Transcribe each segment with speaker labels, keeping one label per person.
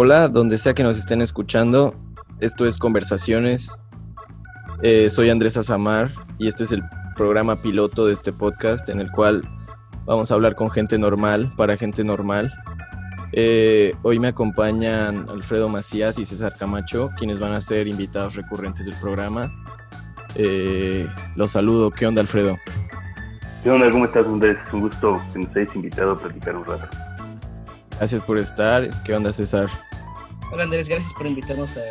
Speaker 1: Hola, donde sea que nos estén escuchando, esto es Conversaciones. Eh, soy Andrés Azamar y este es el programa piloto de este podcast en el cual vamos a hablar con gente normal para gente normal. Eh, hoy me acompañan Alfredo Macías y César Camacho, quienes van a ser invitados recurrentes del programa. Eh, los saludo. ¿Qué onda, Alfredo?
Speaker 2: ¿Qué onda? ¿Cómo estás, Andrés? Un gusto que nos hayas invitado a platicar un rato.
Speaker 1: Gracias por estar. ¿Qué onda, César?
Speaker 3: Hola Andrés, gracias por invitarnos a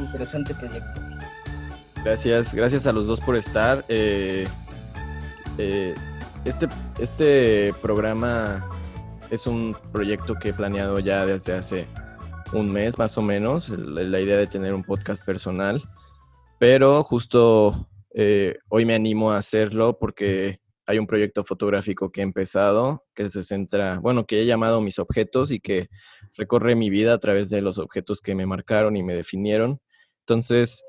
Speaker 3: interesante proyecto.
Speaker 1: Gracias, gracias a los dos por estar. Eh, eh, este, este programa es un proyecto que he planeado ya desde hace un mes más o menos, la idea de tener un podcast personal, pero justo eh, hoy me animo a hacerlo porque hay un proyecto fotográfico que he empezado, que se centra, bueno, que he llamado Mis Objetos y que recorre mi vida a través de los objetos que me marcaron y me definieron. Entonces,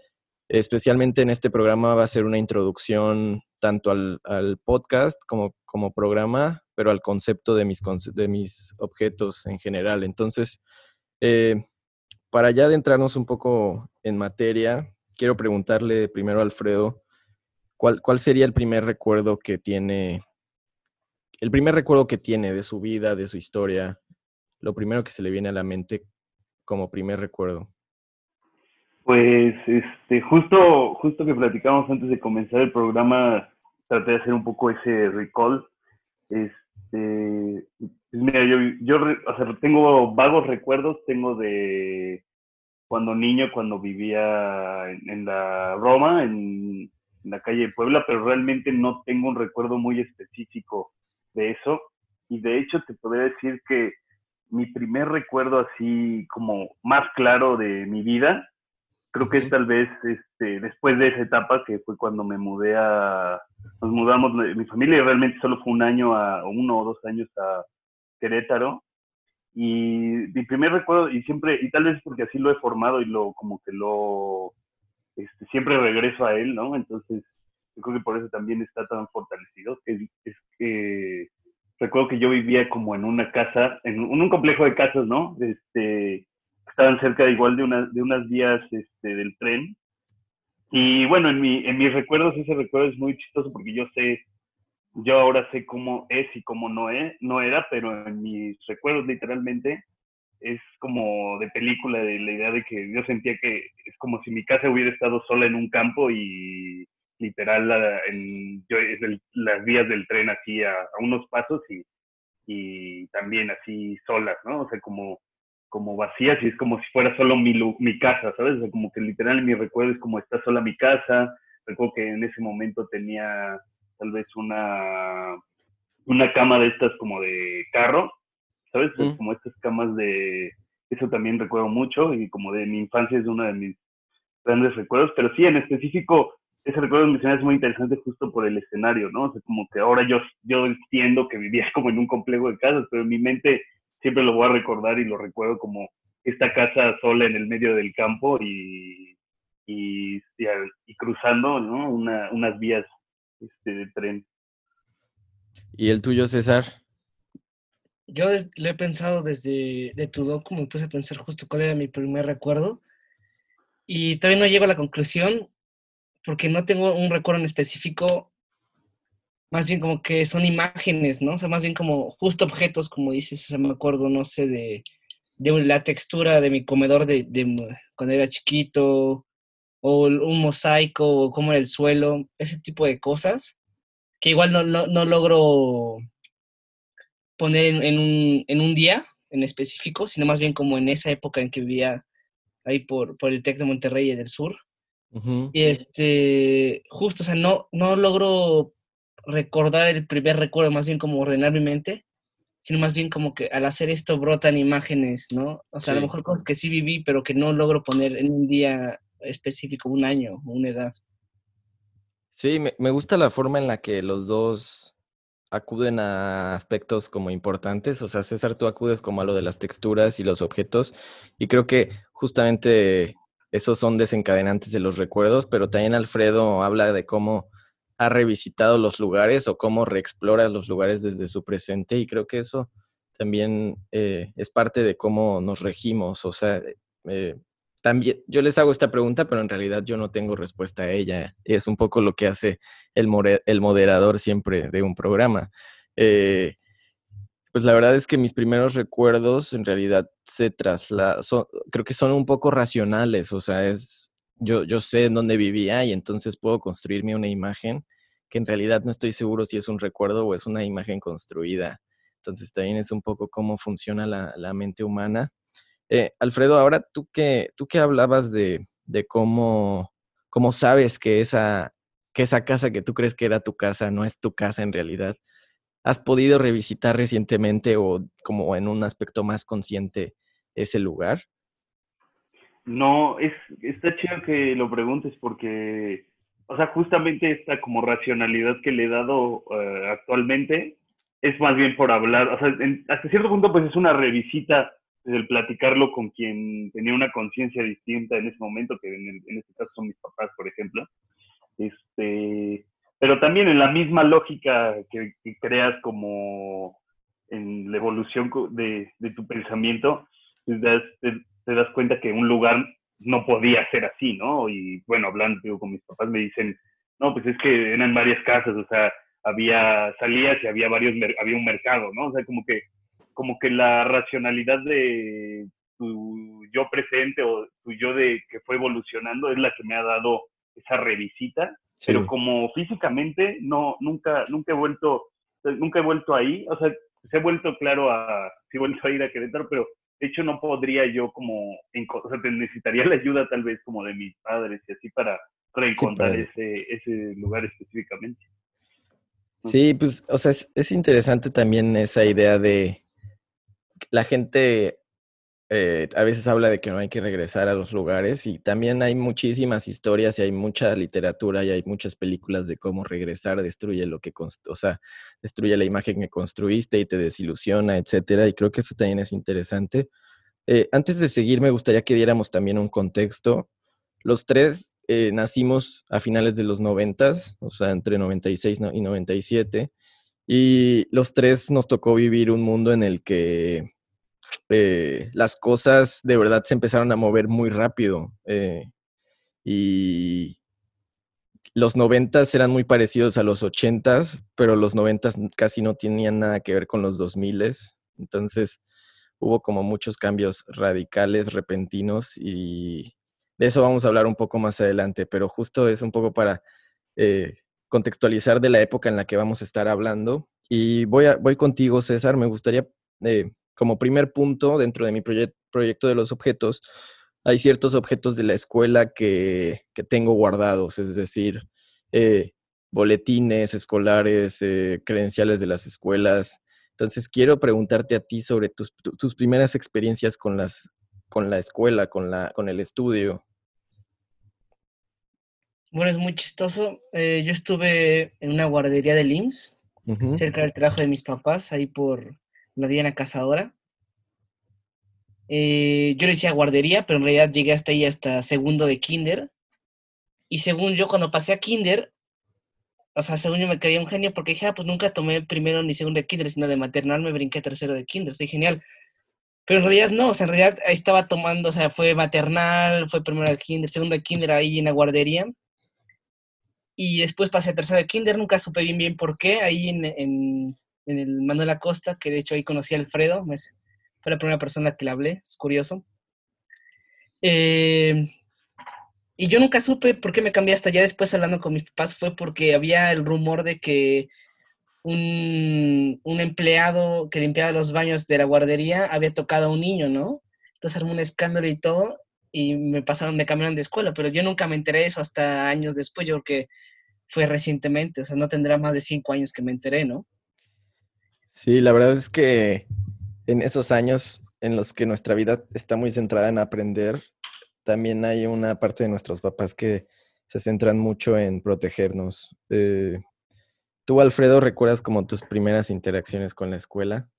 Speaker 1: especialmente en este programa va a ser una introducción tanto al, podcast como, como programa, pero al concepto de mis, de mis objetos en general. Entonces, eh, para ya adentrarnos un poco en materia, quiero preguntarle primero a Alfredo, ¿Cuál, sería el primer recuerdo que tiene, el primer recuerdo que tiene de su vida, de su historia? Lo primero que se le viene a la mente como primer recuerdo.
Speaker 2: Pues, este, justo, justo que platicamos antes de comenzar el programa, traté de hacer un poco ese recall. Este, pues mira, yo, yo o sea, tengo vagos recuerdos, tengo de cuando niño, cuando vivía en, en la Roma, en, en la calle de Puebla, pero realmente no tengo un recuerdo muy específico de eso. Y de hecho te podría decir que mi primer recuerdo así como más claro de mi vida, creo que es tal vez este, después de esa etapa que fue cuando me mudé a, nos mudamos, mi familia realmente solo fue un año, a, uno o dos años a Querétaro. Y mi primer recuerdo, y siempre, y tal vez porque así lo he formado y lo, como que lo, este, siempre regreso a él, ¿no? Entonces, yo creo que por eso también está tan fortalecido, es que recuerdo que yo vivía como en una casa, en un, complejo de casas, ¿no? Este, estaban cerca igual de, una, de unas vías este, del tren. Y bueno, en, mi, en mis recuerdos ese recuerdo es muy chistoso porque yo sé, yo ahora sé cómo es y cómo no, es, no era, pero en mis recuerdos literalmente es como de película, de la idea de que yo sentía que es como si mi casa hubiera estado sola en un campo y literal en, yo, las vías del tren así a, unos pasos y, y, también así solas, ¿no? O sea, como, como vacías y es como si fuera solo mi, mi casa, ¿sabes? O sea, como que literal mi recuerdo es como está sola mi casa. Recuerdo que en ese momento tenía tal vez una, una cama de estas como de carro ¿sabes? Como estas camas de... Eso también recuerdo mucho y como de mi infancia es uno de mis grandes recuerdos, pero sí, en específico, ese recuerdo de es muy interesante justo por el escenario, ¿no? O sea, como que ahora yo, yo entiendo que vivía como en un complejo de casas, pero en mi mente siempre lo voy a recordar y lo recuerdo como esta casa sola en el medio del campo y, y, y cruzando, ¿no? Una, unas vías este, de tren.
Speaker 1: ¿Y el tuyo, César?
Speaker 3: Yo lo he pensado desde de tu docu, me puse a pensar justo cuál era mi primer recuerdo y todavía no llego a la conclusión porque no tengo un recuerdo en específico, más bien como que son imágenes, ¿no? O sea, más bien como justo objetos, como dices, o sea, me acuerdo, no sé, de, de la textura de mi comedor de, de, cuando era chiquito, o un mosaico, o cómo era el suelo, ese tipo de cosas, que igual no, no, no logro poner en, un, en, un, día en específico, sino más bien como en esa época en que vivía ahí por, por el TEC de Monterrey y del sur. Y este, justo, o sea, no, no logro recordar el primer recuerdo, más bien como ordenar mi mente, sino más bien como que al hacer esto brotan imágenes, ¿no? O sea, a lo mejor cosas que sí viví, pero que no logro poner en un día específico, un año, una edad.
Speaker 1: Sí, me, me gusta la forma en la que los dos acuden a aspectos como importantes. O sea, César, tú acudes como a lo de las texturas y los objetos. Y creo que justamente esos son desencadenantes de los recuerdos, pero también Alfredo habla de cómo ha revisitado los lugares o cómo reexplora los lugares desde su presente. Y creo que eso también eh, es parte de cómo nos regimos. O sea, eh, también yo les hago esta pregunta, pero en realidad yo no tengo respuesta a ella. Es un poco lo que hace el, el moderador siempre de un programa. Eh, pues la verdad es que mis primeros recuerdos en realidad se trasladan, creo que son un poco racionales, o sea, es, yo, yo sé en dónde vivía y entonces puedo construirme una imagen que en realidad no estoy seguro si es un recuerdo o es una imagen construida. Entonces también es un poco cómo funciona la, mente humana. Eh, Alfredo, ahora tú que, tú que hablabas de, de cómo, cómo sabes que esa, que esa casa que tú crees que era tu casa no es tu casa en realidad. ¿Has podido revisitar recientemente o como en un aspecto más consciente ese lugar?
Speaker 2: No, es, está chido que lo preguntes porque, o sea, justamente esta como racionalidad que le he dado eh, actualmente es más bien por hablar, o sea, hasta cierto punto pues es una revisita del platicarlo con quien tenía una conciencia distinta en ese momento, que en, en, este caso son mis papás, por ejemplo. Este, pero también en la misma lógica que, creas como en la evolución de, tu pensamiento, te das, cuenta que un lugar no podía ser así, ¿no? Y bueno, hablando con mis papás me dicen, no, pues es que eran varias casas, o sea, había salías y había varios, había un mercado, ¿no? O sea, como que, como que la racionalidad de tu yo presente o tu yo de que fue evolucionando es la que me ha dado esa revisita pero como físicamente no, nunca, nunca he vuelto, nunca he vuelto ahí, o sea, se he vuelto claro a, sí he vuelto a ir a Querétaro, pero de hecho no podría yo como, o sea, necesitaría la ayuda tal vez como de mis padres y así para reencontrar ese, ese lugar específicamente.
Speaker 1: Sí, pues, o sea, es, es interesante también esa idea de la gente eh, a veces habla de que no hay que regresar a los lugares y también hay muchísimas historias y hay mucha literatura y hay muchas películas de cómo regresar destruye lo que, o sea, destruye la imagen que construiste y te desilusiona, etcétera. Y creo que eso también es interesante. Eh, antes de seguir, me gustaría que diéramos también un contexto. Los tres eh, nacimos a finales de los noventas, o sea, entre 96 y 97, y los tres nos tocó vivir un mundo en el que eh, las cosas de verdad se empezaron a mover muy rápido. Eh, y los noventas eran muy parecidos a los ochentas, pero los noventas casi no tenían nada que ver con los dos miles. Entonces hubo como muchos cambios radicales, repentinos, y de eso vamos a hablar un poco más adelante, pero justo es un poco para eh, contextualizar de la época en la que vamos a estar hablando. Y voy, voy contigo, César, me gustaría como primer punto dentro de mi proyecto de los objetos, hay ciertos objetos de la escuela que, tengo guardados, es decir, eh, boletines escolares, eh, credenciales de las escuelas. Entonces, quiero preguntarte a ti sobre tus, tus primeras experiencias con, las, con la escuela, con, la, con el estudio.
Speaker 3: Bueno, es muy chistoso. Eh, yo estuve en una guardería de IMSS, cerca del trabajo de mis papás, ahí por la Diana Cazadora. Eh, yo le decía guardería, pero en realidad llegué hasta ahí hasta segundo de kinder. Y según yo, cuando pasé a kinder, o sea, según yo me quedé un genio porque dije, ah, pues nunca tomé primero ni segundo de kinder, sino de maternal me brinqué tercero de kinder, soy genial. Pero en realidad no, o sea, en realidad estaba tomando, o sea, fue maternal, fue primero de kinder, segundo de kinder ahí en la guardería. Y después pasé a tercero de kinder, nunca supe bien bien por qué, ahí en el Manuel Acosta, que de hecho ahí conocí a Alfredo, fue la primera persona que le hablé, es curioso. Eh, y yo nunca supe por qué me cambié hasta ya después hablando con mis papás, fue porque había el rumor de que un, un, empleado que limpiaba los baños de la guardería había tocado a un niño, ¿no? Entonces armó un escándalo y todo, y me pasaron, me cambiaron de escuela, pero yo nunca me enteré de eso hasta años después, yo creo que fue recientemente, o sea, no tendrá más de cinco años que me enteré, ¿no?
Speaker 1: Sí, la verdad es que en esos años en los que nuestra vida está muy centrada en aprender, también hay una parte de nuestros papás que se centran mucho en protegernos. Eh, ¿Tú, Alfredo, recuerdas como tus primeras interacciones con la escuela?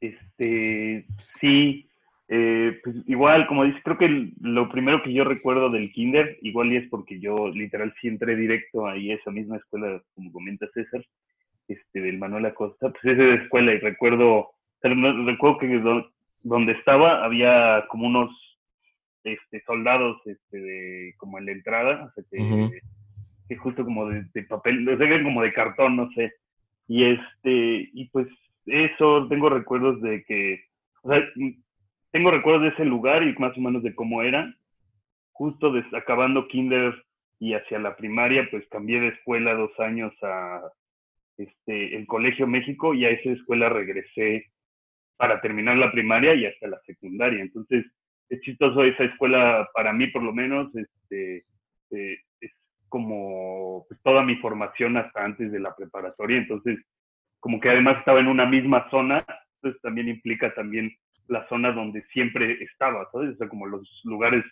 Speaker 2: Este, sí, eh, pues igual, como dices, creo que lo primero que yo recuerdo del kinder, igual y es porque yo literal sí entré directo ahí a esa misma escuela, como comenta César, este, del Manuel Acosta, pues es de escuela y recuerdo, recuerdo que donde estaba había como unos este, soldados este, de, como en la entrada, o sea, que, justo como de, papel, o sea, como de cartón, no sé. Y este, y pues eso, tengo recuerdos de que, o sea, tengo recuerdos de ese lugar y más o menos de cómo era. Justo acabando kinder y hacia la primaria, pues cambié de escuela dos años a este, el Colegio México y a esa escuela regresé para terminar la primaria y hasta la secundaria. Entonces, es chistoso esa escuela, para mí por lo menos, este, eh, es como pues, toda mi formación hasta antes de la preparatoria. Entonces, como que además estaba en una misma zona, entonces también implica también la zona donde siempre estaba, ¿sabes? O sea, como los lugares,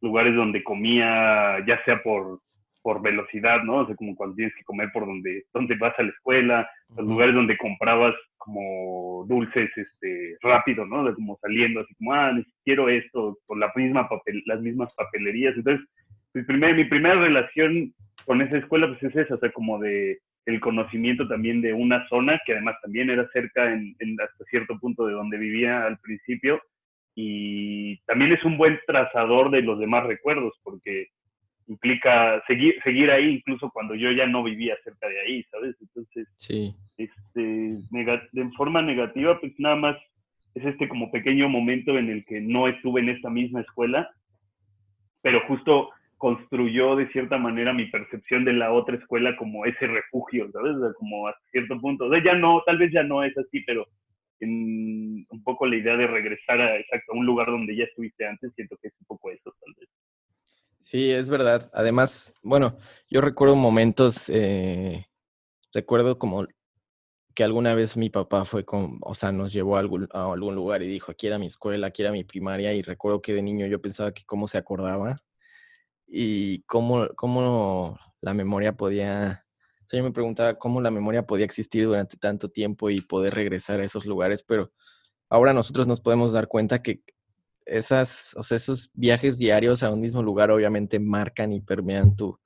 Speaker 2: lugares donde comía, ya sea por por velocidad, ¿no? O sea, como cuando tienes que comer por donde, donde vas a la escuela, los lugares donde comprabas como dulces este, rápido, ¿no? De como saliendo, así como, ah, quiero esto, por la misma papel, las mismas papelerías. Entonces, mi, primer, mi primera relación con esa escuela, pues es esa, o sea, como de el conocimiento también de una zona que además también era cerca en, en hasta cierto punto de donde vivía al principio y también es un buen trazador de los demás recuerdos porque implica seguir, seguir ahí incluso cuando yo ya no vivía cerca de ahí, ¿sabes? Entonces,
Speaker 1: sí.
Speaker 2: este, de forma negativa, pues nada más es este como pequeño momento en el que no estuve en esta misma escuela, pero justo construyó de cierta manera mi percepción de la otra escuela como ese refugio, ¿sabes? como a cierto punto. O sea, ya no, tal vez ya no es así, pero en un poco la idea de regresar a, exacto, a un lugar donde ya estuviste antes, siento que es un poco eso, tal vez.
Speaker 1: Sí, es verdad. Además, bueno, yo recuerdo momentos, eh, recuerdo como que alguna vez mi papá fue con, o sea, nos llevó a algún, a algún lugar y dijo, aquí era mi escuela, aquí era mi primaria, y recuerdo que de niño yo pensaba que cómo se acordaba y cómo, cómo la memoria podía, o sea, yo me preguntaba cómo la memoria podía existir durante tanto tiempo y poder regresar a esos lugares, pero ahora nosotros nos podemos dar cuenta que esas, o sea, esos viajes diarios a un mismo lugar obviamente marcan y permean tu,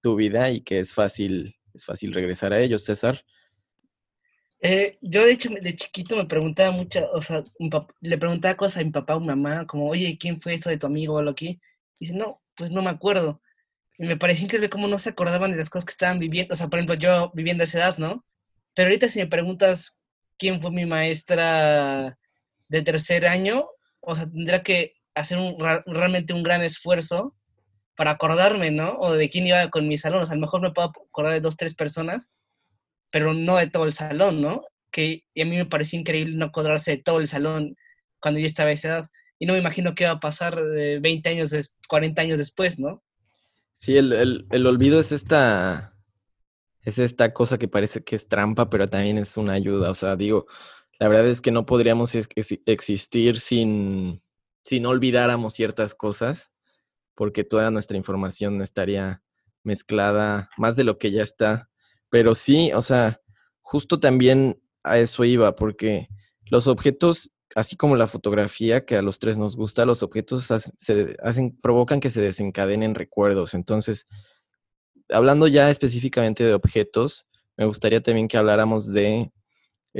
Speaker 1: tu vida y que es fácil, es fácil regresar a ellos, César.
Speaker 3: Eh, yo de hecho de chiquito me preguntaba mucho, o sea, le preguntaba cosas a mi papá o mamá, como, oye, ¿quién fue eso de tu amigo o lo aquí? Y dice, no, pues no me acuerdo. Y me pareció increíble cómo no se acordaban de las cosas que estaban viviendo, o sea, por ejemplo, yo viviendo esa edad, ¿no? Pero ahorita si me preguntas quién fue mi maestra de tercer año, o sea, tendría que hacer un, realmente un gran esfuerzo para acordarme, ¿no? O de quién iba con mis salón. O sea, a lo mejor me puedo acordar de dos, tres personas, pero no de todo el salón, ¿no? Que y a mí me parecía increíble no acordarse de todo el salón cuando yo estaba a esa edad. Y no me imagino qué va a pasar de 20 años, 40 años después, ¿no?
Speaker 1: Sí, el, el, el olvido es esta, es esta cosa que parece que es trampa, pero también es una ayuda. O sea, digo, la verdad es que no podríamos existir sin, si no olvidáramos ciertas cosas, porque toda nuestra información estaría mezclada más de lo que ya está. Pero sí, o sea, justo también a eso iba, porque los objetos, así como la fotografía, que a los tres nos gusta, los objetos se hacen, provocan que se desencadenen recuerdos. Entonces, hablando ya específicamente de objetos, me gustaría también que habláramos de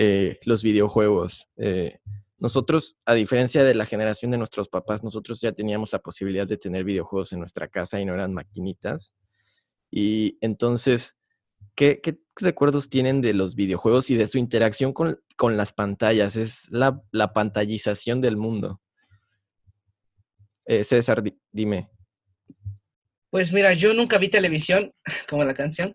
Speaker 1: eh, los videojuegos. Eh, nosotros, a diferencia de la generación de nuestros papás, nosotros ya teníamos la posibilidad de tener videojuegos en nuestra casa y no eran maquinitas. Y entonces, ¿qué, recuerdos tienen de los videojuegos y de su interacción con, las pantallas? Es la, pantallización del mundo. Eh, César, dime.
Speaker 3: Pues mira, yo nunca vi televisión, como la canción,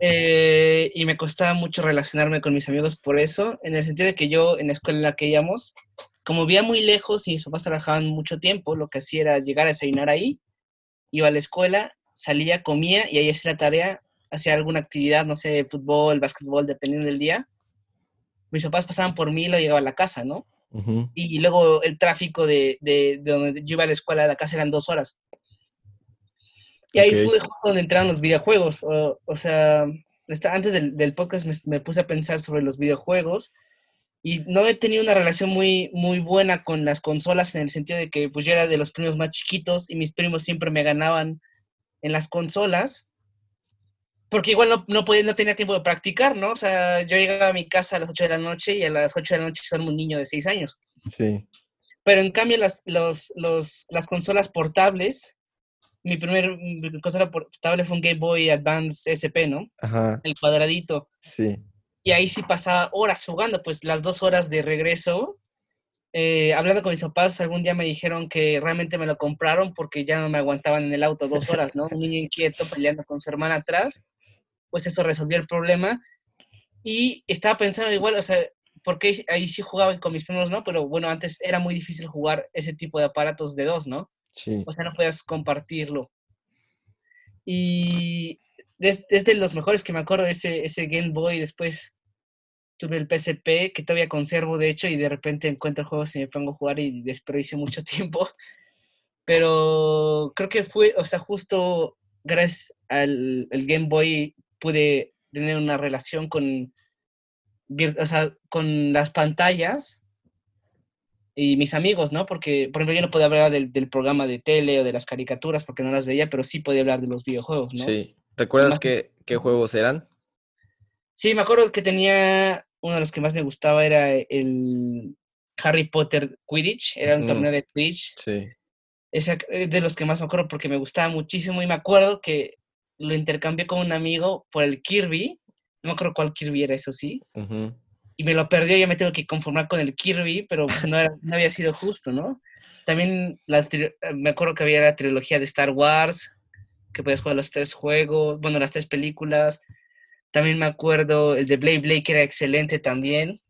Speaker 3: eh, y me costaba mucho relacionarme con mis amigos por eso, en el sentido de que yo en la escuela en la que íbamos, como vivía muy lejos y mis papás trabajaban mucho tiempo, lo que hacía era llegar a desayunar ahí, iba a la escuela, salía, comía y ahí hacía la tarea, hacía alguna actividad, no sé, fútbol, básquetbol, dependiendo del día. Mis papás pasaban por mí y lo llegaba a la casa, ¿no? y, luego el tráfico de, de, de donde yo iba a la escuela a la casa eran dos horas. Y ahí fue justo donde entraron los videojuegos. O, sea, antes del, podcast me, puse a pensar sobre los videojuegos y no he tenido una relación muy, muy buena con las consolas en el sentido de que pues yo era de los primos más chiquitos y mis primos siempre me ganaban en las consolas. porque igual no, no, podía, no tenía tiempo de practicar, ¿no? O sea, yo llegaba a mi casa a las 8 de la noche y a las 8 de la noche soy un niño de 6 años.
Speaker 1: Sí.
Speaker 3: Pero en cambio las, los, los, las consolas portables, mi primer consola portable fue un Game Boy Advance SP, ¿no?
Speaker 1: Ajá.
Speaker 3: El cuadradito.
Speaker 1: Sí.
Speaker 3: Y ahí sí pasaba horas jugando, pues las dos horas de regreso. Eh, hablando con mis papás, algún día me dijeron que realmente me lo compraron porque ya no me aguantaban en el auto dos horas, ¿no? Un niño inquieto peleando con su hermana atrás pues eso resolvió el problema. Y estaba pensando igual, o sea, porque ahí sí jugaba con mis primos, ¿no? Pero bueno, antes era muy difícil jugar ese tipo de aparatos de dos, ¿no? O sea, no podías compartirlo. Y desde, los mejores que me acuerdo, ese, ese Game Boy, después tuve el PSP, que todavía conservo, de hecho, y de repente encuentro juegos y me pongo a jugar y desperdicio mucho tiempo. Pero creo que fue, o sea, justo gracias al el Game Boy pude tener una relación con, o sea, con las pantallas y mis amigos, ¿no? Porque, por ejemplo, yo no podía hablar del, del, programa de tele o de las caricaturas porque no las veía, pero sí podía hablar de los videojuegos, ¿no?
Speaker 1: Sí. ¿Recuerdas qué, qué juegos eran?
Speaker 3: Sí, me acuerdo que tenía, uno de los que más me gustaba era el Harry Potter Quidditch, era un torneo de Quidditch.
Speaker 1: Sí.
Speaker 3: Ese de los que más me acuerdo porque me gustaba muchísimo y me acuerdo que lo intercambié con un amigo por el Kirby. No me acuerdo cuál Kirby era, eso sí. Y me lo perdió y ya me tengo que conformar con el Kirby, pero pues, no, no había sido justo, ¿no? También me acuerdo que había la trilogía de Star Wars, que podías jugar los tres juegos, bueno, las tres películas. También me acuerdo el de Blade Blade, que era excelente también.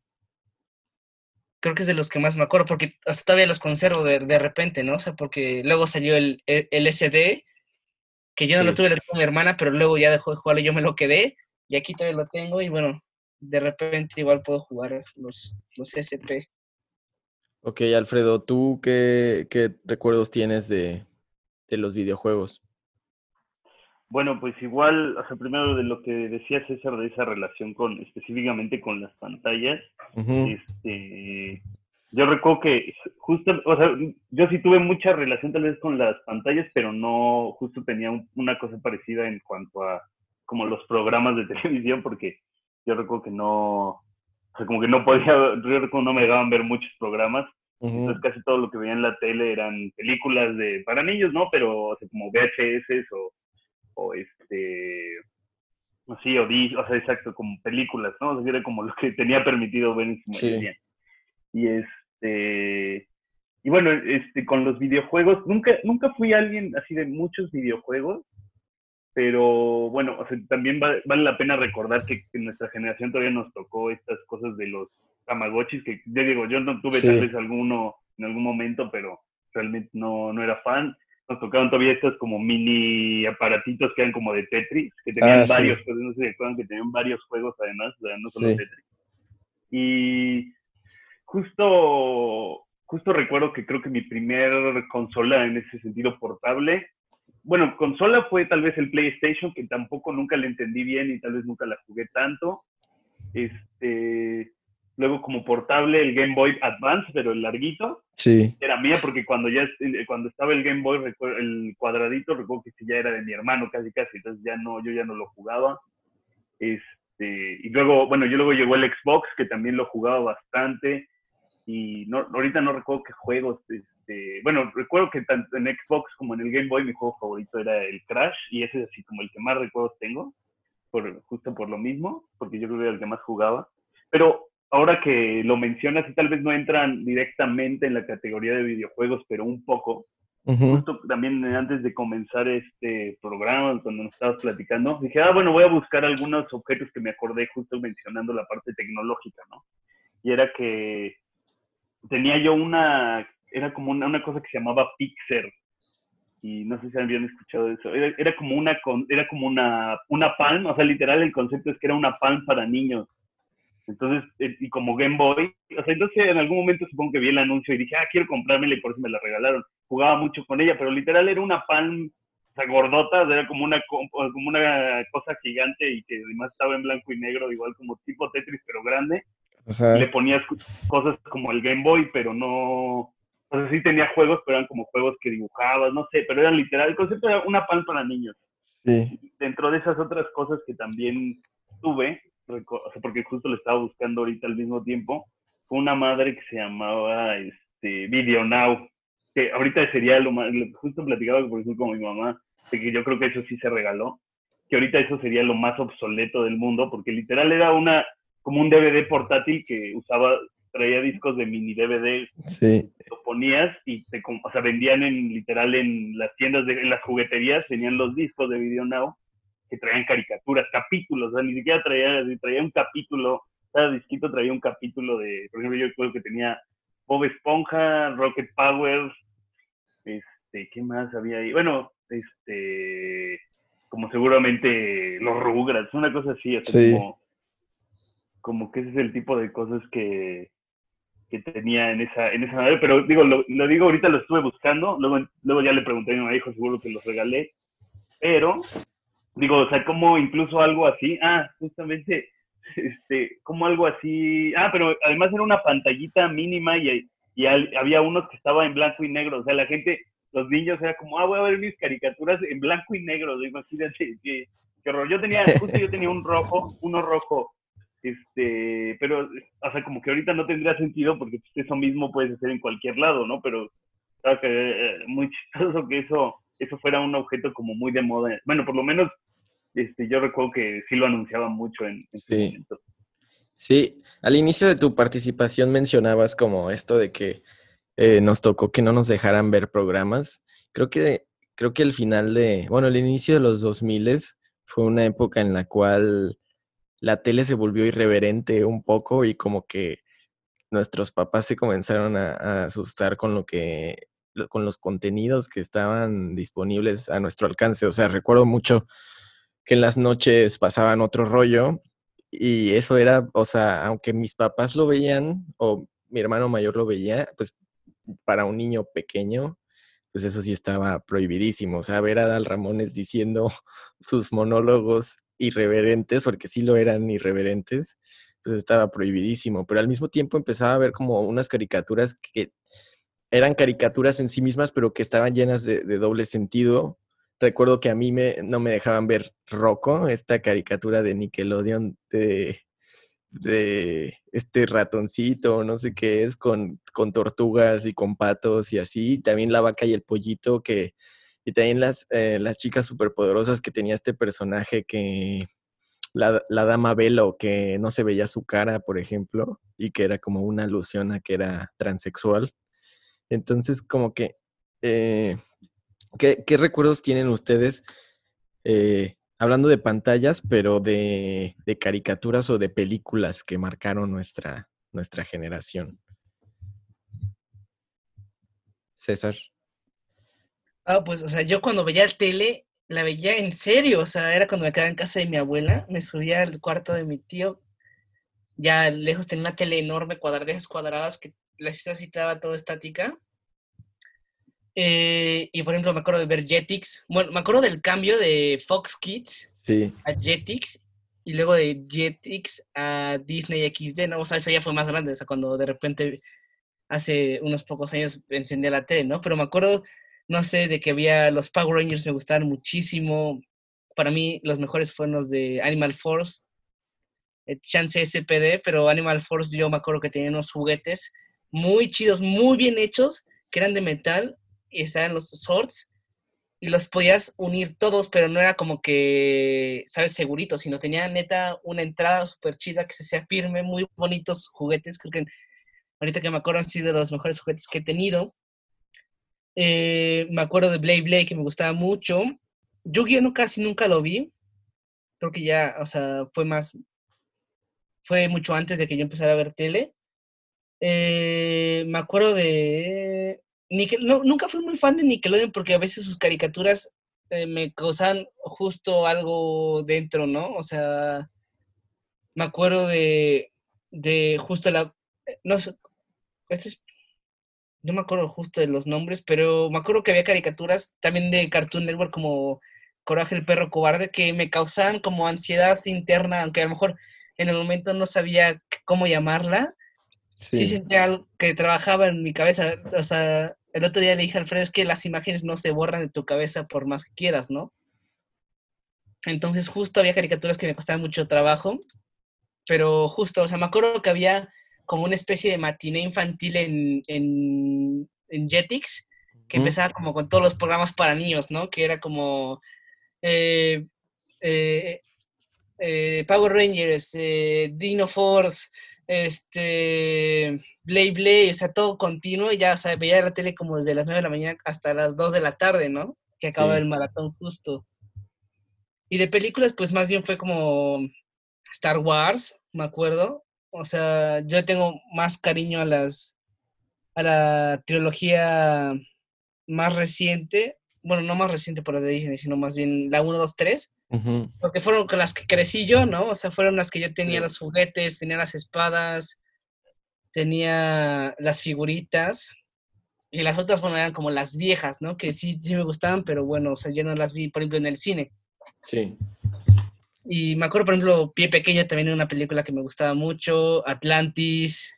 Speaker 3: Creo que es de los que más me acuerdo, porque hasta todavía los conservo de, de repente, ¿no? O sea, porque luego salió el, el SD que yo no lo tuve de con mi hermana, pero luego ya dejó de jugarlo, yo me lo quedé y aquí todavía lo tengo y bueno, de repente igual puedo jugar los, los SP.
Speaker 1: Ok, Alfredo, ¿tú qué, qué recuerdos tienes de, de, los videojuegos?
Speaker 2: Bueno, pues igual, o sea, primero de lo que decía César de esa relación con, específicamente con las pantallas, este, yo recuerdo que justo, o sea, yo sí tuve mucha relación tal vez con las pantallas, pero no justo tenía una cosa parecida en cuanto a como los programas de televisión, porque yo recuerdo que no, o sea, como que no podía, yo recuerdo no me dejaban ver muchos programas, entonces casi todo lo que veía en la tele eran películas de para niños, ¿no? Pero o sea, como VHS o, o este, así, o, o sea, exacto, como películas, ¿no? O sea, era como lo que tenía permitido ver en su mayoría. Y es, este, y bueno, este, con los videojuegos, nunca, nunca fui alguien así de muchos videojuegos, pero bueno, también vale, la pena recordar que en nuestra generación todavía nos tocó estas cosas de los tamagotchis, que ya digo, yo no tuve tal vez alguno en algún momento, pero realmente no, no era fan. Nos tocaron todavía estos como mini aparatitos que eran como de Tetris, que tenían ah, varios, pues no sé si acuerdan que tenían varios juegos además, o sea, no solo Tetris. Y justo, justo recuerdo que creo que mi primer consola en ese sentido portable, bueno, consola fue tal vez el PlayStation, que tampoco nunca le entendí bien y tal vez nunca la jugué tanto. Este, luego como portable el Game Boy Advance, pero el larguito.
Speaker 1: Sí.
Speaker 2: Era mía porque cuando ya cuando estaba el Game Boy, el cuadradito, recuerdo que ya era de mi hermano casi casi, entonces ya no, yo ya no lo jugaba. Este, y luego, bueno, yo luego llegó el Xbox, que también lo jugaba bastante y no, ahorita no recuerdo qué juegos, este, bueno, recuerdo que tanto en Xbox como en el Game Boy mi juego favorito era el Crash y ese es así como el que más recuerdos tengo, por, justo por lo mismo, porque yo creo que era el que más jugaba. Pero ahora que lo mencionas, y tal vez no entran directamente en la categoría de videojuegos, pero un poco. Justo también antes de comenzar este programa, cuando nos estabas platicando, dije, ah, bueno, voy a buscar algunos objetos que me acordé justo mencionando la parte tecnológica, ¿no? Y era que tenía yo una, era como una, una, cosa que se llamaba Pixer. Y no sé si habían escuchado eso. Era, era como una era como una, una palm, o sea, literal el concepto es que era una palm para niños. Entonces, eh, y como Game Boy, o sea, entonces en algún momento supongo que vi el anuncio y dije, ah, quiero comprármela y por eso me la regalaron. Jugaba mucho con ella, pero literal era una palm, o sea, gordota, era como una, como una cosa gigante y que además estaba en blanco y negro, igual como tipo Tetris, pero grande le ponías cosas como el Game Boy, pero no, o sea, sí tenía juegos, pero eran como juegos que dibujabas, no sé, pero eran literal, el concepto era una pan para niños. Dentro de esas otras cosas que también tuve, porque justo lo estaba buscando ahorita al mismo tiempo, fue una madre que se llamaba este, Video Now, que ahorita sería lo más, justo platicaba por ejemplo con mi mamá, de que yo creo que eso sí se regaló, que ahorita eso sería lo más obsoleto del mundo, porque literal era una, como un DVD portátil que usaba, traía discos de mini DVD,
Speaker 1: sí.
Speaker 2: lo ponías y te, o sea, vendían en, literal en las tiendas, de, en las jugueterías, tenían los discos de Video Now, que traían caricaturas, capítulos, o sea, ni siquiera traía, traía un capítulo, cada disquito traía un capítulo de, por ejemplo, yo recuerdo que tenía Bob Esponja, Rocket Power, este, ¿qué más había ahí? Bueno, este, como seguramente los Rugrats, una cosa así, como, como que ese es el tipo de cosas que, que tenía en esa, en esa nave, pero digo, lo, digo ahorita lo estuve buscando, luego, luego ya le pregunté a mi hijo, seguro que los regalé, pero digo, o sea, como incluso algo así, ah, justamente, este, como algo así, ah, pero además era una pantallita mínima y, y había unos que estaba en blanco y negro, o sea, la gente, los niños era como, ah, voy a ver mis caricaturas en blanco y negro, imagínate, qué, qué horror. Yo tenía, justo yo tenía un rojo, uno rojo, este, pero, o sea, como que ahorita no tendría sentido porque pues, eso mismo puedes hacer en cualquier lado, ¿no? Pero, claro que eh, muy chistoso que eso, eso fuera un objeto como muy de moda. Bueno, por lo menos este, yo recuerdo que sí lo anunciaba mucho en, en sí. momento.
Speaker 1: Sí, al inicio de tu participación mencionabas como esto de que eh, nos tocó que no nos dejaran ver programas. Creo que, creo que el final de, bueno, el inicio de los 2000 fue una época en la cual la tele se volvió irreverente un poco y como que nuestros papás se comenzaron a, asustar con lo que con los contenidos que estaban disponibles a nuestro alcance. O sea, recuerdo mucho que en las noches pasaban otro rollo y eso era, o sea, aunque mis papás lo veían o mi hermano mayor lo veía, pues para un niño pequeño, pues eso sí estaba prohibidísimo. O sea, ver a Dal Ramones diciendo sus monólogos irreverentes, porque sí lo eran irreverentes, pues estaba prohibidísimo. Pero al mismo tiempo empezaba a ver como unas caricaturas que eran caricaturas en sí mismas, pero que estaban llenas de, doble sentido recuerdo que a mí me, no me dejaban ver Rocco, esta caricatura de Nickelodeon de, de este ratoncito, no sé qué es, con, con, tortugas y con patos y así. También la vaca y el pollito, que, y también las, eh, las chicas superpoderosas que tenía este personaje que, la, la, dama Velo, que no se veía su cara, por ejemplo, y que era como una alusión a que era transexual. Entonces, como que eh, ¿Qué, recuerdos tienen ustedes, eh, hablando de pantallas, pero de, caricaturas o de películas que marcaron nuestra, nuestra generación? César.
Speaker 3: Ah, pues, o sea, yo cuando veía el tele, la veía en serio, o sea, era cuando me quedaba en casa de mi abuela, me subía al cuarto de mi tío, ya lejos tenía una tele enorme, cuadradas cuadradas, que la citaba toda estática, eh, y por ejemplo, me acuerdo de ver Jetix. Bueno, me acuerdo del cambio de Fox Kids a Jetix y luego de Jetix a Disney XD, ¿no? O sea, eso ya fue más grande, o sea, cuando de repente hace unos pocos años encendía la tele, ¿no? Pero me acuerdo, no sé, de que había los Power Rangers, me gustaban muchísimo. Para mí, los mejores fueron los de Animal Force, eh, Chance SPD, pero Animal Force yo me acuerdo que tenía unos juguetes muy chidos, muy bien hechos, que eran de metal estaban los swords y los podías unir todos, pero no era como que, ¿sabes? Segurito, sino tenía neta una entrada súper chida que se hacía firme, muy bonitos juguetes. Creo que ahorita que me acuerdo han sido los mejores juguetes que he tenido. Eh, me acuerdo de Blade Blade que me gustaba mucho. Yu-Gi-Oh! casi nunca lo vi. Creo que ya, o sea, fue más, fue mucho antes de que yo empezara a ver tele. Eh, me acuerdo de no, nunca fui muy fan de Nickelodeon porque a veces sus caricaturas eh, me causan justo algo dentro, ¿no? O sea, me acuerdo de, de justo la... No sé, este es, no me acuerdo justo de los nombres, pero me acuerdo que había caricaturas también de Cartoon Network como Coraje el perro cobarde que me causaban como ansiedad interna, aunque a lo mejor en el momento no sabía cómo llamarla, sí. sentía algo que trabajaba en mi cabeza. O sea, el otro día le dije a Alfredo, es que las imágenes no se borran de tu cabeza por más que quieras, ¿no? Entonces justo había caricaturas que me costaban mucho trabajo, pero justo, o sea, me acuerdo que había como una especie de matiné infantil en, en, en Jetix, que empezaba como con todos los programas para niños, ¿no? Que era como eh, eh, eh, Power Rangers, Dino Force, este, Blade Blade, o sea, todo continuo y ya, o sea, veía la tele como desde las 9 de la mañana hasta las 2 de la tarde, ¿no? Que acaba el maratón justo. Y de películas, pues más bien fue como Star Wars, me acuerdo. O sea, yo tengo más cariño a las a la trilogía más reciente, bueno, no más reciente por la de Disney, sino más bien la 1, 2, 3, porque fueron con las que crecí yo, ¿no? O sea, fueron las que yo tenía los juguetes, tenía las espadas, tenía las figuritas, y las otras, bueno, eran como las viejas, ¿no? Que sí, sí me gustaban, pero bueno, o sea, yo no las vi, por ejemplo, en el cine.
Speaker 1: Sí.
Speaker 3: Y me acuerdo, por ejemplo, Pie Pequeño también era una película que me gustaba mucho, Atlantis.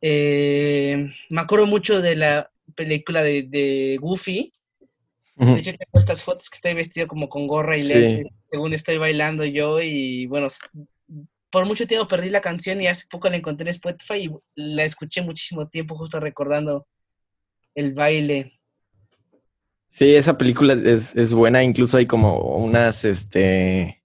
Speaker 3: Eh, me acuerdo mucho de la película de, Goofy. De hecho, tengo estas fotos que estoy vestido como con gorra y lente, según estoy bailando yo. Y bueno, por mucho tiempo perdí la canción y hace poco la encontré en Spotify y la escuché muchísimo tiempo, justo recordando el baile.
Speaker 1: Sí, esa película es, es buena, incluso hay como unas este,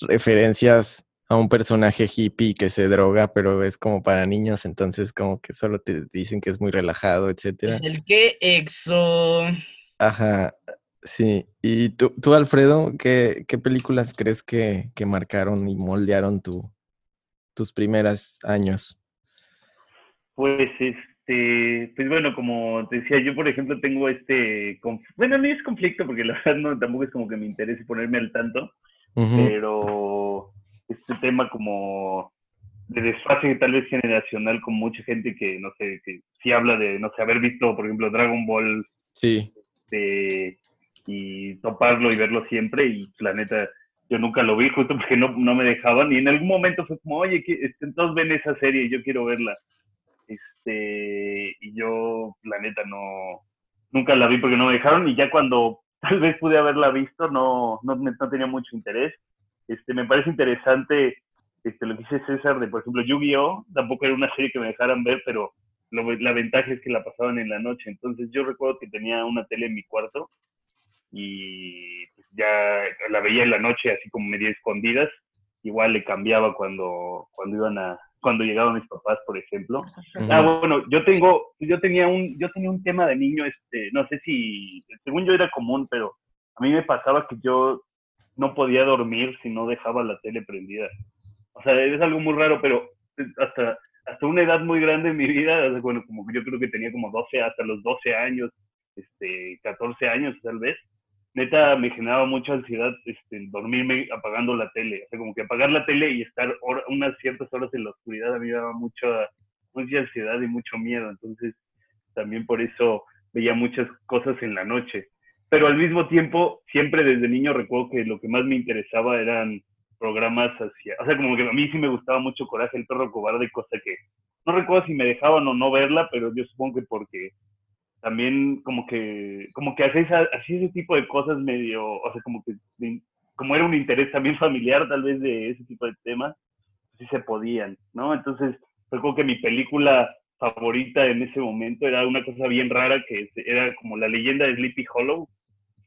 Speaker 1: referencias a un personaje hippie que se droga, pero es como para niños, entonces como que solo te dicen que es muy relajado, etcétera.
Speaker 3: El que exo.
Speaker 1: Ajá, sí. ¿Y tú, tú Alfredo, qué, qué películas crees que, que, marcaron y moldearon tu, tus primeros años?
Speaker 2: Pues este, pues bueno, como te decía, yo por ejemplo tengo este, bueno, no es conflicto porque la verdad no, tampoco es como que me interese ponerme al tanto, pero este tema como de desfase tal vez generacional con mucha gente que, no sé, que sí habla de, no sé, haber visto, por ejemplo, Dragon Ball
Speaker 1: sí.
Speaker 2: Este, y toparlo y verlo siempre y planeta yo nunca lo vi justo porque no, no me dejaban y en algún momento fue como, oye, que, este, ven esa serie y yo quiero verla. Este, y yo, planeta no, nunca la vi porque no me dejaron y ya cuando tal vez pude haberla visto, no, no, no tenía mucho interés. Este, me parece interesante este, lo que dice César de, por ejemplo, Yu-Gi-Oh! Tampoco era una serie que me dejaran ver, pero la ventaja es que la pasaban en la noche. Entonces yo recuerdo que tenía una tele en mi cuarto y pues, ya la veía en la noche así como medio escondidas. Igual le cambiaba cuando, cuando iban a, cuando llegaban mis papás, por ejemplo. Ah, bueno, yo tengo, yo tenía un, yo tenía un tema de niño, este, no sé si, según yo era común, pero a mí me pasaba que yo no podía dormir si no dejaba la tele prendida. O sea, es algo muy raro, pero hasta, hasta una edad muy grande en mi vida, bueno, como yo creo que tenía como 12, hasta los 12 años, este, 14 años tal vez, neta me generaba mucha ansiedad este, dormirme apagando la tele. O sea, como que apagar la tele y estar unas ciertas horas en la oscuridad a mí me daba mucha, mucha ansiedad y mucho miedo. Entonces, también por eso veía muchas cosas en la noche pero al mismo tiempo, siempre desde niño recuerdo que lo que más me interesaba eran programas hacia, o sea, como que a mí sí me gustaba mucho Coraje el perro cobarde, cosa que no recuerdo si me dejaban o no verla, pero yo supongo que porque también como que, como que hacía así ese tipo de cosas medio, o sea, como que, como era un interés también familiar tal vez de ese tipo de temas, sí se podían, ¿no? Entonces, recuerdo que mi película favorita en ese momento era una cosa bien rara que era como la leyenda de Sleepy Hollow,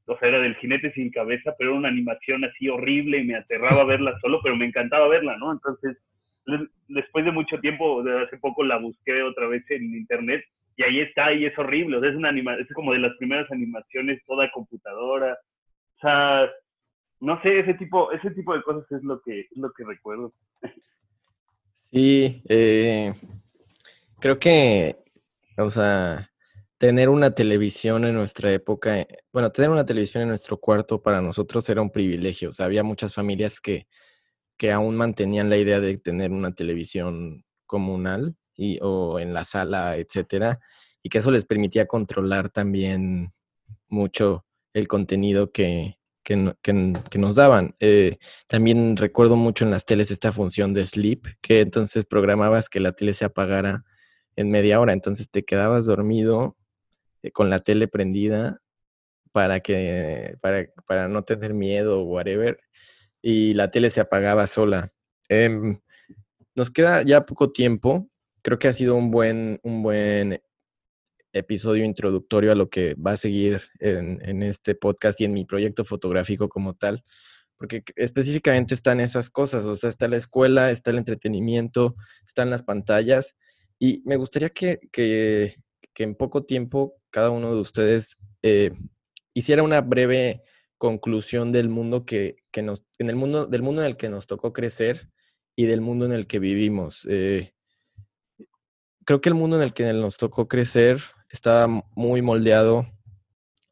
Speaker 2: o sea, era del jinete sin cabeza, pero era una animación así horrible y me aterraba verla solo, pero me encantaba verla, ¿no? Entonces, después de mucho tiempo, de hace poco la busqué otra vez en internet y ahí está y es horrible, o sea, es una anima es como de las primeras animaciones toda computadora, o sea, no sé, ese tipo, ese tipo de cosas es lo que, es lo que recuerdo.
Speaker 1: Sí, eh, creo que, o sea, tener una televisión en nuestra época, eh, bueno, tener una televisión en nuestro cuarto para nosotros era un privilegio. O sea, había muchas familias que, que aún mantenían la idea de tener una televisión comunal o en la sala, etcétera, y que eso les permitía controlar también mucho el contenido que, que, que, nos daban. Eh, también recuerdo mucho en las teles esta función de sleep, que entonces programabas que la tele se apagara en media hora, entonces te quedabas dormido eh, con la tele prendida para que, para, para no tener miedo o whatever, y la tele se apagaba sola. Em, nos queda ya poco tiempo. Creo que ha sido un buen, un buen episodio introductorio a lo que va a seguir en, en, este podcast y en mi proyecto fotográfico como tal, porque específicamente están esas cosas, o sea, está la escuela, está el entretenimiento, están las pantallas, y me gustaría que, que, que en poco tiempo cada uno de ustedes eh, hiciera una breve conclusión del mundo que, que, nos, en el mundo, del mundo en el que nos tocó crecer y del mundo en el que vivimos. Eh, creo que el mundo en el que nos tocó crecer estaba muy moldeado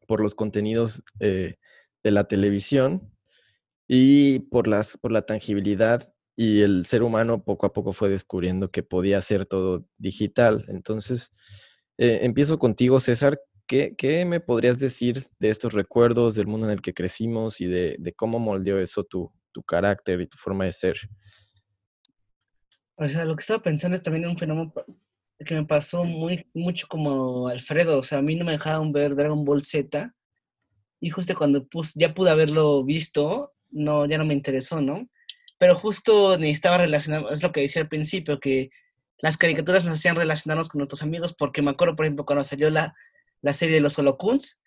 Speaker 1: por los contenidos eh, de la televisión y por, las, por la tangibilidad y el ser humano poco a poco fue descubriendo que podía ser todo digital. Entonces, eh, empiezo contigo, César. ¿Qué, ¿Qué, me podrías decir de estos recuerdos, del mundo en el que crecimos y de, de cómo moldeó eso tu, tu, carácter y tu forma de ser?
Speaker 3: O sea, lo que estaba pensando es también un fenómeno que me pasó muy, mucho como Alfredo. O sea, a mí no me dejaban ver Dragon Ball Z. Y justo cuando ya pude haberlo visto, no, ya no me interesó, ¿no? Pero justo necesitaba relacionar, es lo que decía al principio, que las caricaturas nos hacían relacionarnos con nuestros amigos, porque me acuerdo, por ejemplo, cuando salió la, la serie de los Holocuns,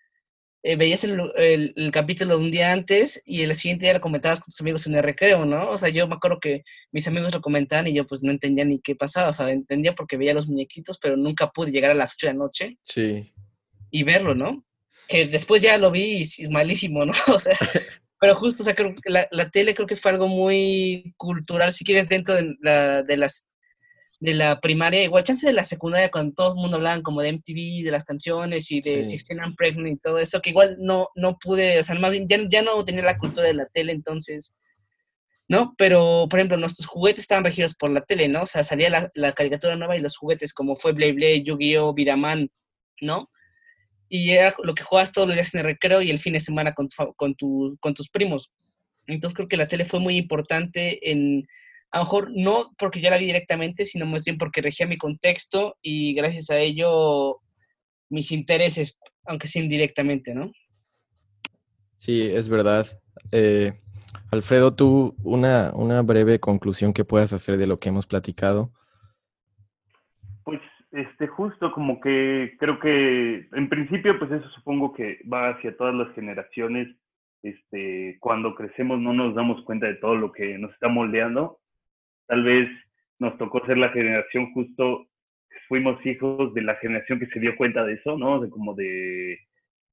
Speaker 3: eh, veías el, el, el, capítulo un día antes y el siguiente día lo comentabas con tus amigos en el recreo, ¿no? O sea, yo me acuerdo que mis amigos lo comentaban y yo pues no entendía ni qué pasaba, o sea, entendía porque veía los muñequitos, pero nunca pude llegar a las 8 de la noche
Speaker 1: sí.
Speaker 3: y verlo, ¿no? Que después ya lo vi y es malísimo, ¿no? O sea, pero justo, o sea, creo que la, la, tele creo que fue algo muy cultural, si quieres, dentro de, la, de las de la primaria, igual chance de la secundaria, cuando todo el mundo hablaban como de MTV, de las canciones y de sí. Sixteen and Pregnant y todo eso, que igual no, no pude, o sea, más bien ya, ya, no tenía la cultura de la tele, entonces, ¿no? Pero, por ejemplo, nuestros juguetes estaban regidos por la tele, ¿no? O sea, salía la, la caricatura nueva y los juguetes, como fue Blade Blade, Yu-Gi-Oh!, Vidaman, ¿no? Y era lo que jugabas todos los días en el recreo y el fin de semana con, tu, con, tu, con tus primos. Entonces creo que la tele fue muy importante en a lo mejor no porque yo la vi directamente, sino más bien porque regía mi contexto y gracias a ello mis intereses, aunque sea indirectamente, ¿no?
Speaker 1: Sí, es verdad. Eh, Alfredo, tú una, una breve conclusión que puedas hacer de lo que hemos platicado.
Speaker 2: Pues este justo como que creo que en principio pues eso supongo que va hacia todas las generaciones este cuando crecemos no nos damos cuenta de todo lo que nos está moldeando tal vez nos tocó ser la generación justo, fuimos hijos de la generación que se dio cuenta de eso, ¿no? De como de,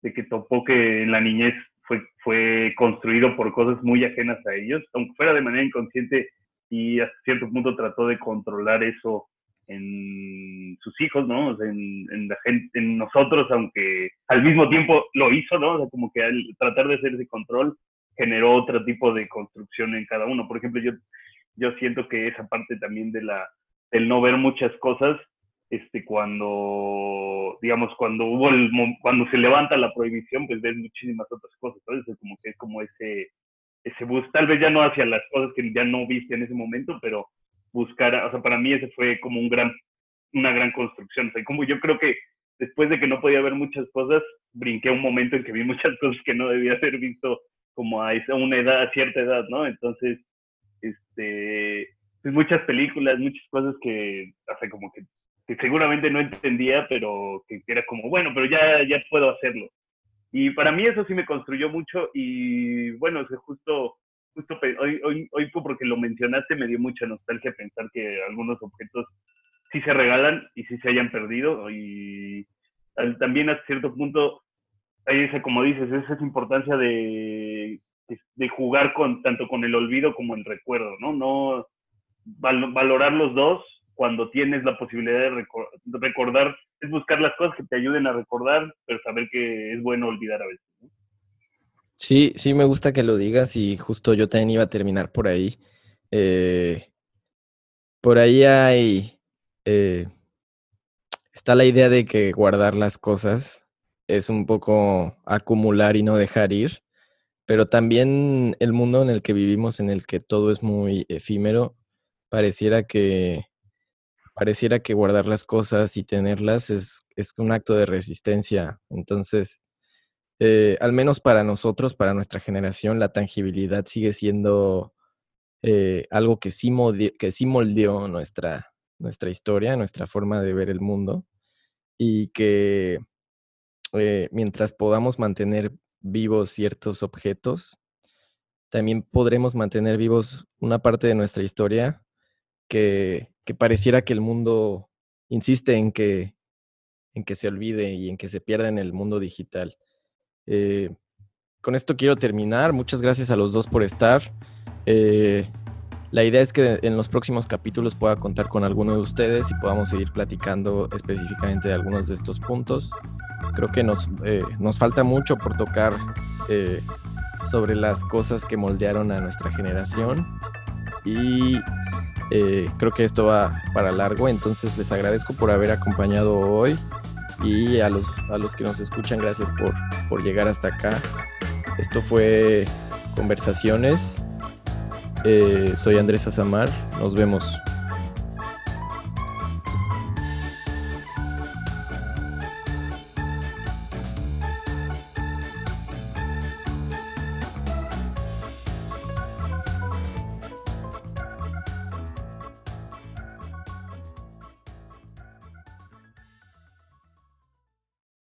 Speaker 2: de que topó que en la niñez fue, fue construido por cosas muy ajenas a ellos, aunque fuera de manera inconsciente y hasta cierto punto trató de controlar eso en sus hijos, ¿no? O sea, en, en, la gente, en nosotros, aunque al mismo tiempo lo hizo, ¿no? O sea, como que al tratar de hacer ese control generó otro tipo de construcción en cada uno. Por ejemplo, yo yo siento que esa parte también de la, del no ver muchas cosas, este, cuando, digamos, cuando hubo el, cuando se levanta la prohibición, pues ves muchísimas otras cosas, entonces como que es como ese, ese bus, tal vez ya no hacia las cosas que ya no viste en ese momento, pero buscar, o sea, para mí ese fue como un gran, una gran construcción, o sea, como yo creo que después de que no podía ver muchas cosas, brinqué un momento en que vi muchas cosas que no debía haber visto como a, esa, una edad, a cierta edad, ¿no? Entonces, este, pues muchas películas, muchas cosas que, o como que, seguramente no entendía, pero que era como, bueno, pero ya, ya puedo hacerlo. Y para mí eso sí me construyó mucho y bueno, justo, justo hoy, hoy, hoy porque lo mencionaste me dio mucha nostalgia pensar que algunos objetos sí se regalan y sí se hayan perdido y también a cierto punto hay esa, como dices, esa importancia de de jugar con tanto con el olvido como el recuerdo, ¿no? No val, valorar los dos cuando tienes la posibilidad de, recordar, es buscar las cosas que te ayuden a recordar, pero saber que es bueno olvidar a veces. ¿no?
Speaker 1: Sí, sí, me gusta que lo digas y justo yo también iba a terminar por ahí. Eh, por ahí hay, eh, está la idea de que guardar las cosas es un poco acumular y no dejar ir pero también el mundo en el que vivimos, en el que todo es muy efímero, pareciera que pareciera que guardar las cosas y tenerlas es, es un acto de resistencia. Entonces, eh, al menos para nosotros, para nuestra generación, la tangibilidad sigue siendo eh, algo que sí, que sí moldeó nuestra, nuestra historia, nuestra forma de ver el mundo y que eh, mientras podamos mantener vivos ciertos objetos, también podremos mantener vivos una parte de nuestra historia que, pareciera que el mundo insiste en que, en que se olvide y en que se pierda en el mundo digital. Eh, con esto quiero terminar. Muchas gracias a los dos por estar. Eh, la idea es que en los próximos capítulos pueda contar con alguno de ustedes y podamos seguir platicando específicamente de algunos de estos puntos. Creo que nos, eh, nos falta mucho por tocar sobre las cosas que moldearon a nuestra generación y creo que esto va para largo, entonces les agradezco por haber acompañado hoy y a los, a los que nos escuchan, gracias por, por llegar hasta acá. Esto fue Conversaciones. Eh, soy Andrés Azamar. Nos vemos.